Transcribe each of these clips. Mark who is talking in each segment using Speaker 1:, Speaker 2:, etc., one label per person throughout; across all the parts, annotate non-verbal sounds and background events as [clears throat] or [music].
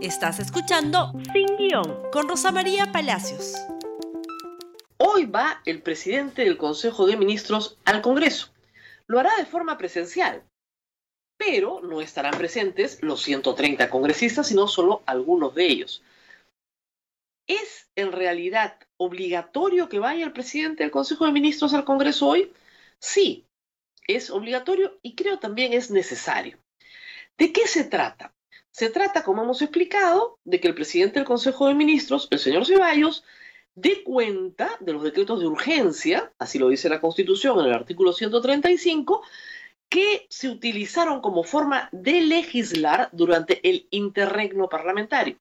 Speaker 1: Estás escuchando Sin Guión con Rosa María Palacios.
Speaker 2: Hoy va el presidente del Consejo de Ministros al Congreso. Lo hará de forma presencial, pero no estarán presentes los 130 congresistas, sino solo algunos de ellos. ¿Es en realidad obligatorio que vaya el presidente del Consejo de Ministros al Congreso hoy? Sí, es obligatorio y creo también es necesario. ¿De qué se trata? Se trata, como hemos explicado, de que el presidente del Consejo de Ministros, el señor Ceballos, dé cuenta de los decretos de urgencia, así lo dice la Constitución en el artículo 135, que se utilizaron como forma de legislar durante el interregno parlamentario.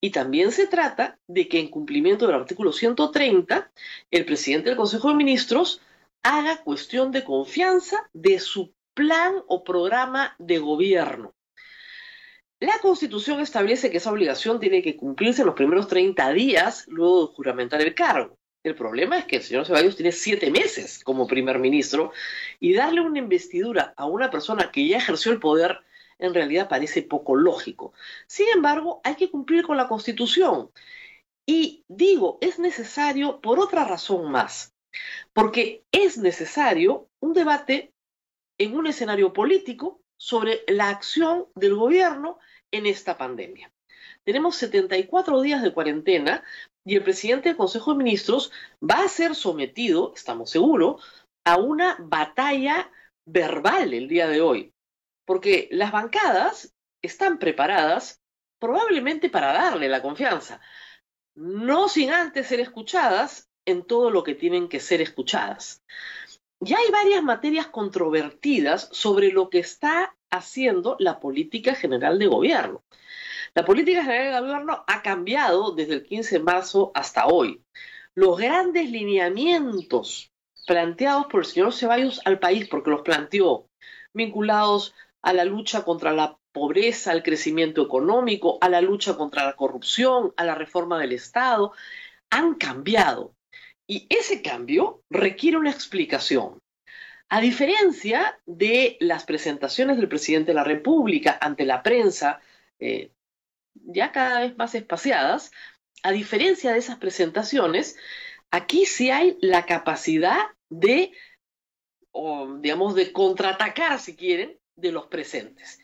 Speaker 2: Y también se trata de que en cumplimiento del artículo 130, el presidente del Consejo de Ministros haga cuestión de confianza de su plan o programa de gobierno. La Constitución establece que esa obligación tiene que cumplirse en los primeros 30 días luego de juramentar el cargo. El problema es que el señor Ceballos tiene siete meses como primer ministro y darle una investidura a una persona que ya ejerció el poder en realidad parece poco lógico. Sin embargo, hay que cumplir con la Constitución. Y digo, es necesario por otra razón más, porque es necesario un debate en un escenario político sobre la acción del gobierno en esta pandemia. Tenemos 74 días de cuarentena y el presidente del Consejo de Ministros va a ser sometido, estamos seguros, a una batalla verbal el día de hoy, porque las bancadas están preparadas probablemente para darle la confianza, no sin antes ser escuchadas en todo lo que tienen que ser escuchadas. Ya hay varias materias controvertidas sobre lo que está haciendo la política general de gobierno. La política general de gobierno ha cambiado desde el 15 de marzo hasta hoy. Los grandes lineamientos planteados por el señor Ceballos al país, porque los planteó, vinculados a la lucha contra la pobreza, al crecimiento económico, a la lucha contra la corrupción, a la reforma del Estado, han cambiado. Y ese cambio requiere una explicación. A diferencia de las presentaciones del presidente de la República ante la prensa, eh, ya cada vez más espaciadas, a diferencia de esas presentaciones, aquí sí hay la capacidad de, digamos, de contraatacar, si quieren, de los presentes.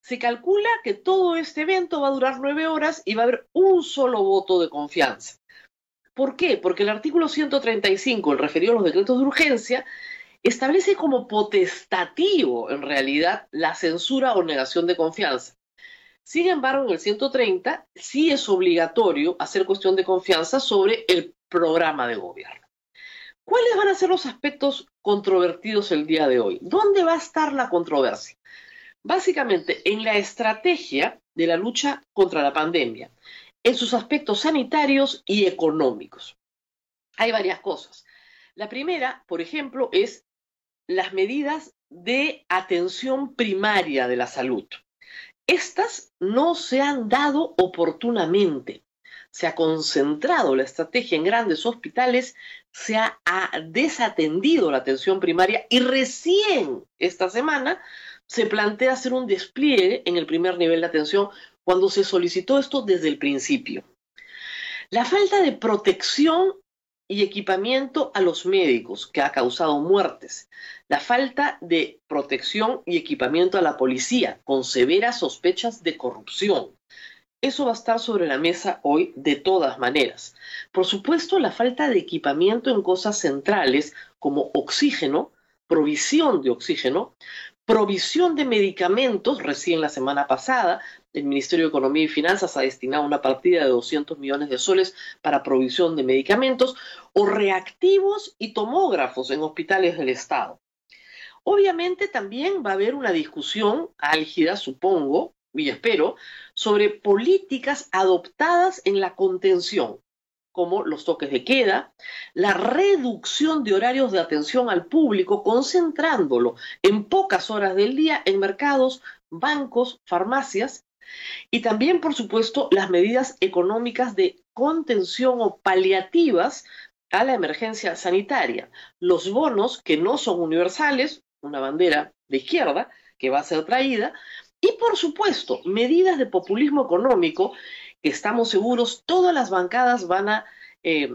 Speaker 2: Se calcula que todo este evento va a durar nueve horas y va a haber un solo voto de confianza. ¿Por qué? Porque el artículo 135, el referido a los decretos de urgencia, establece como potestativo, en realidad, la censura o negación de confianza. Sin embargo, en el 130 sí es obligatorio hacer cuestión de confianza sobre el programa de gobierno. ¿Cuáles van a ser los aspectos controvertidos el día de hoy? ¿Dónde va a estar la controversia? Básicamente, en la estrategia de la lucha contra la pandemia en sus aspectos sanitarios y económicos. Hay varias cosas. La primera, por ejemplo, es las medidas de atención primaria de la salud. Estas no se han dado oportunamente. Se ha concentrado la estrategia en grandes hospitales, se ha, desatendido la atención primaria y recién esta semana se plantea hacer un despliegue en el primer nivel de atención cuando se solicitó esto desde el principio. La falta de protección y equipamiento a los médicos que ha causado muertes. La falta de protección y equipamiento a la policía con severas sospechas de corrupción. Eso va a estar sobre la mesa hoy de todas maneras. Por supuesto, la falta de equipamiento en cosas centrales como oxígeno, provisión de oxígeno, provisión de medicamentos, recién la semana pasada, el Ministerio de Economía y Finanzas ha destinado una partida de 200 millones de soles para provisión de medicamentos o reactivos y tomógrafos en hospitales del Estado. Obviamente también va a haber una discusión álgida, supongo, y espero, sobre políticas adoptadas en la contención, como los toques de queda, la reducción de horarios de atención al público, concentrándolo en pocas horas del día en mercados, bancos, farmacias, y también, por supuesto, las medidas económicas de contención o paliativas a la emergencia sanitaria. Los bonos, que no son universales, una bandera de izquierda que va a ser traída, Y por supuesto, medidas de populismo económico estamos seguros todas las bancadas van a eh,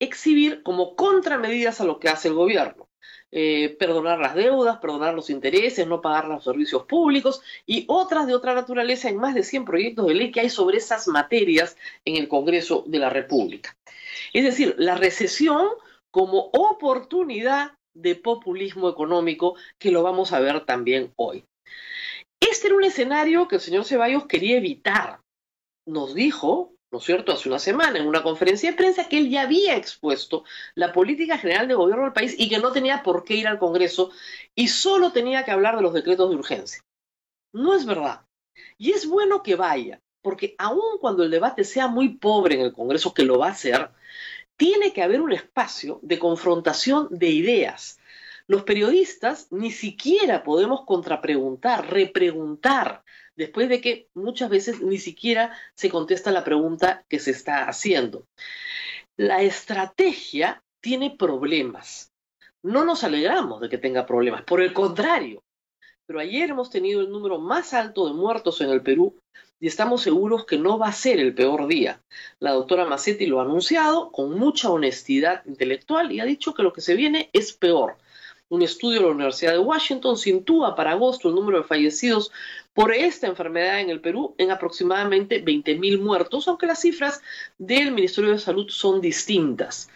Speaker 2: exhibir como contramedidas a lo que hace el gobierno. Eh, perdonar las deudas, perdonar los intereses, no pagar los servicios públicos y otras de otra naturaleza en más de 100 proyectos de ley que hay sobre esas materias en el Congreso de la República. Es decir, la recesión como oportunidad de populismo económico que lo vamos a ver también hoy. Este era un escenario que el señor Ceballos quería evitar. Nos dijo, ¿no es cierto?, hace una semana en una conferencia de prensa que él ya había expuesto la política general de gobierno del país y que no tenía por qué ir al Congreso y solo tenía que hablar de los decretos de urgencia. No es verdad. Y es bueno que vaya, porque aun cuando el debate sea muy pobre en el Congreso, que lo va a ser, tiene que haber un espacio de confrontación de ideas. Los periodistas ni siquiera podemos contrapreguntar, repreguntar, después de que muchas veces ni siquiera se contesta la pregunta que se está haciendo. La estrategia tiene problemas. No nos alegramos de que tenga problemas, por el contrario. Pero ayer hemos tenido el número más alto de muertos en el Perú y estamos seguros que no va a ser el peor día. La doctora Massetti lo ha anunciado con mucha honestidad intelectual y ha dicho que lo que se viene es peor. Un estudio de la Universidad de Washington sitúa para agosto el número de fallecidos por esta enfermedad en el Perú en aproximadamente 20.000 muertos, aunque las cifras del Ministerio de Salud son distintas.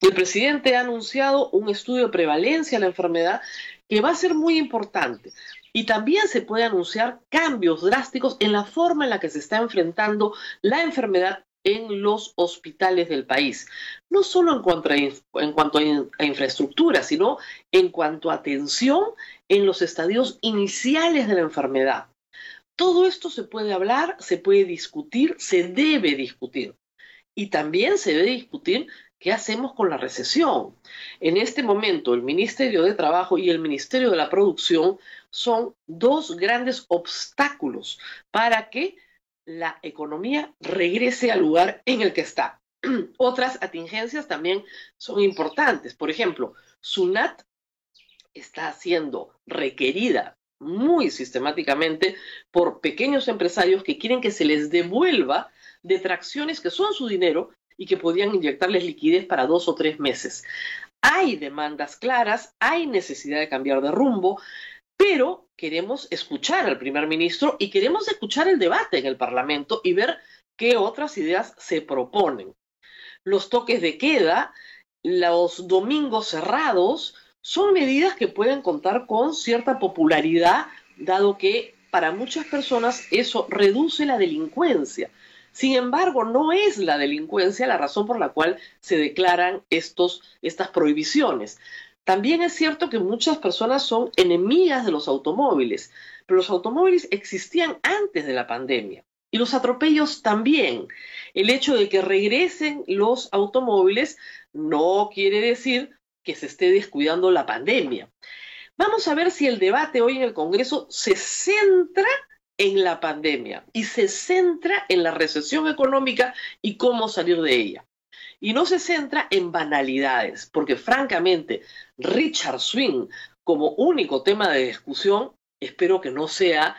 Speaker 2: El presidente ha anunciado un estudio de prevalencia de la enfermedad que va a ser muy importante. Y también se puede anunciar cambios drásticos en la forma en la que se está enfrentando la enfermedad en los hospitales del país. No solo en cuanto, a, en cuanto a, infraestructura, sino en cuanto a atención en los estadios iniciales de la enfermedad. Todo esto se puede hablar, se puede discutir, se debe discutir. Y también se debe discutir ¿Qué hacemos con la recesión? En este momento, el Ministerio de Trabajo y el Ministerio de la Producción son dos grandes obstáculos para que la economía regrese al lugar en el que está. [clears throat] Otras atingencias también son importantes. Por ejemplo, SUNAT está siendo requerida muy sistemáticamente por pequeños empresarios que quieren que se les devuelva detracciones que son su dinero y que podían inyectarles liquidez para dos o tres meses. Hay demandas claras, hay necesidad de cambiar de rumbo, pero queremos escuchar al primer ministro y queremos escuchar el debate en el Parlamento y ver qué otras ideas se proponen. Los toques de queda, los domingos cerrados, son medidas que pueden contar con cierta popularidad, dado que para muchas personas eso reduce la delincuencia. Sin embargo, no es la delincuencia la razón por la cual se declaran estos, estas prohibiciones. También es cierto que muchas personas son enemigas de los automóviles, pero los automóviles existían antes de la pandemia. Y los atropellos también. El hecho de que regresen los automóviles no quiere decir que se esté descuidando la pandemia. Vamos a ver si el debate hoy en el Congreso se centra en la pandemia y se centra en la recesión económica y cómo salir de ella. Y no se centra en banalidades, porque francamente Richard Swing como único tema de discusión, espero que no sea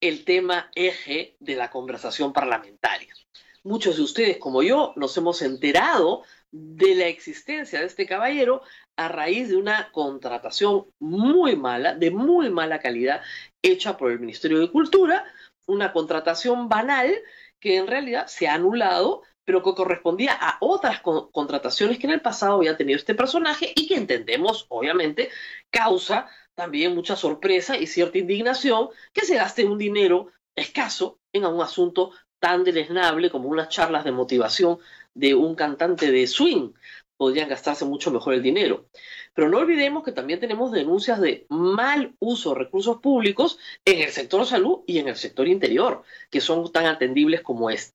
Speaker 2: el tema eje de la conversación parlamentaria. Muchos de ustedes, como yo, nos hemos enterado de la existencia de este caballero a raíz de una contratación muy mala, de muy mala calidad, hecha por el Ministerio de Cultura, una contratación banal que en realidad se ha anulado, pero que correspondía a otras contrataciones que en el pasado había tenido este personaje y que entendemos, obviamente, causa también mucha sorpresa y cierta indignación que se gaste un dinero escaso en un asunto tan deleznable como unas charlas de motivación de un cantante de swing podrían gastarse mucho mejor el dinero. Pero no olvidemos que también tenemos denuncias de mal uso de recursos públicos en el sector salud y en el sector interior, que son tan atendibles como este.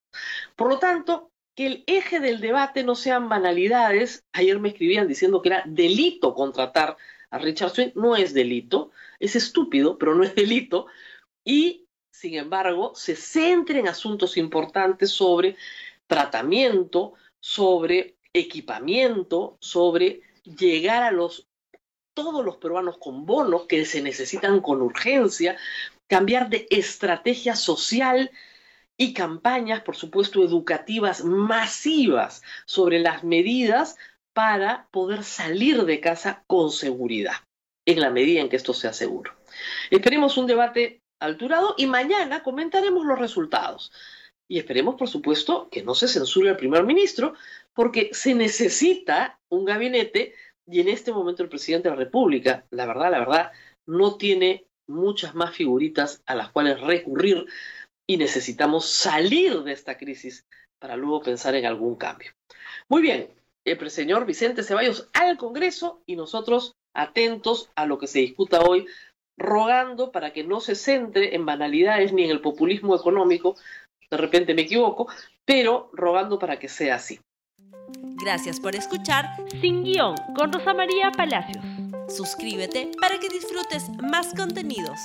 Speaker 2: Por lo tanto, que el eje del debate no sean banalidades. Ayer me escribían diciendo que era delito contratar a Richard Swing. No es delito, es estúpido, pero no es delito. Y, sin embargo, se centre en asuntos importantes sobre tratamiento, sobre equipamiento, sobre llegar a los todos los peruanos con bonos que se necesitan con urgencia cambiar de estrategia social y campañas, por supuesto, educativas masivas sobre las medidas para poder salir de casa con seguridad, en la medida en que esto sea seguro. Esperemos un debate alturado y mañana comentaremos los resultados. Y esperemos, por supuesto, que no se censure al primer ministro, porque se necesita un gabinete y en este momento el presidente de la República, la verdad, la verdad, no tiene muchas más figuritas a las cuales recurrir y necesitamos salir de esta crisis para luego pensar en algún cambio. Muy bien, el señor Vicente Ceballos al Congreso y nosotros atentos a lo que se discuta hoy, rogando para que no se centre en banalidades ni en el populismo económico, de repente me equivoco, pero rogando para que sea así.
Speaker 1: Gracias por escuchar Sin Guión con Rosa María Palacios. Suscríbete para que disfrutes más contenidos.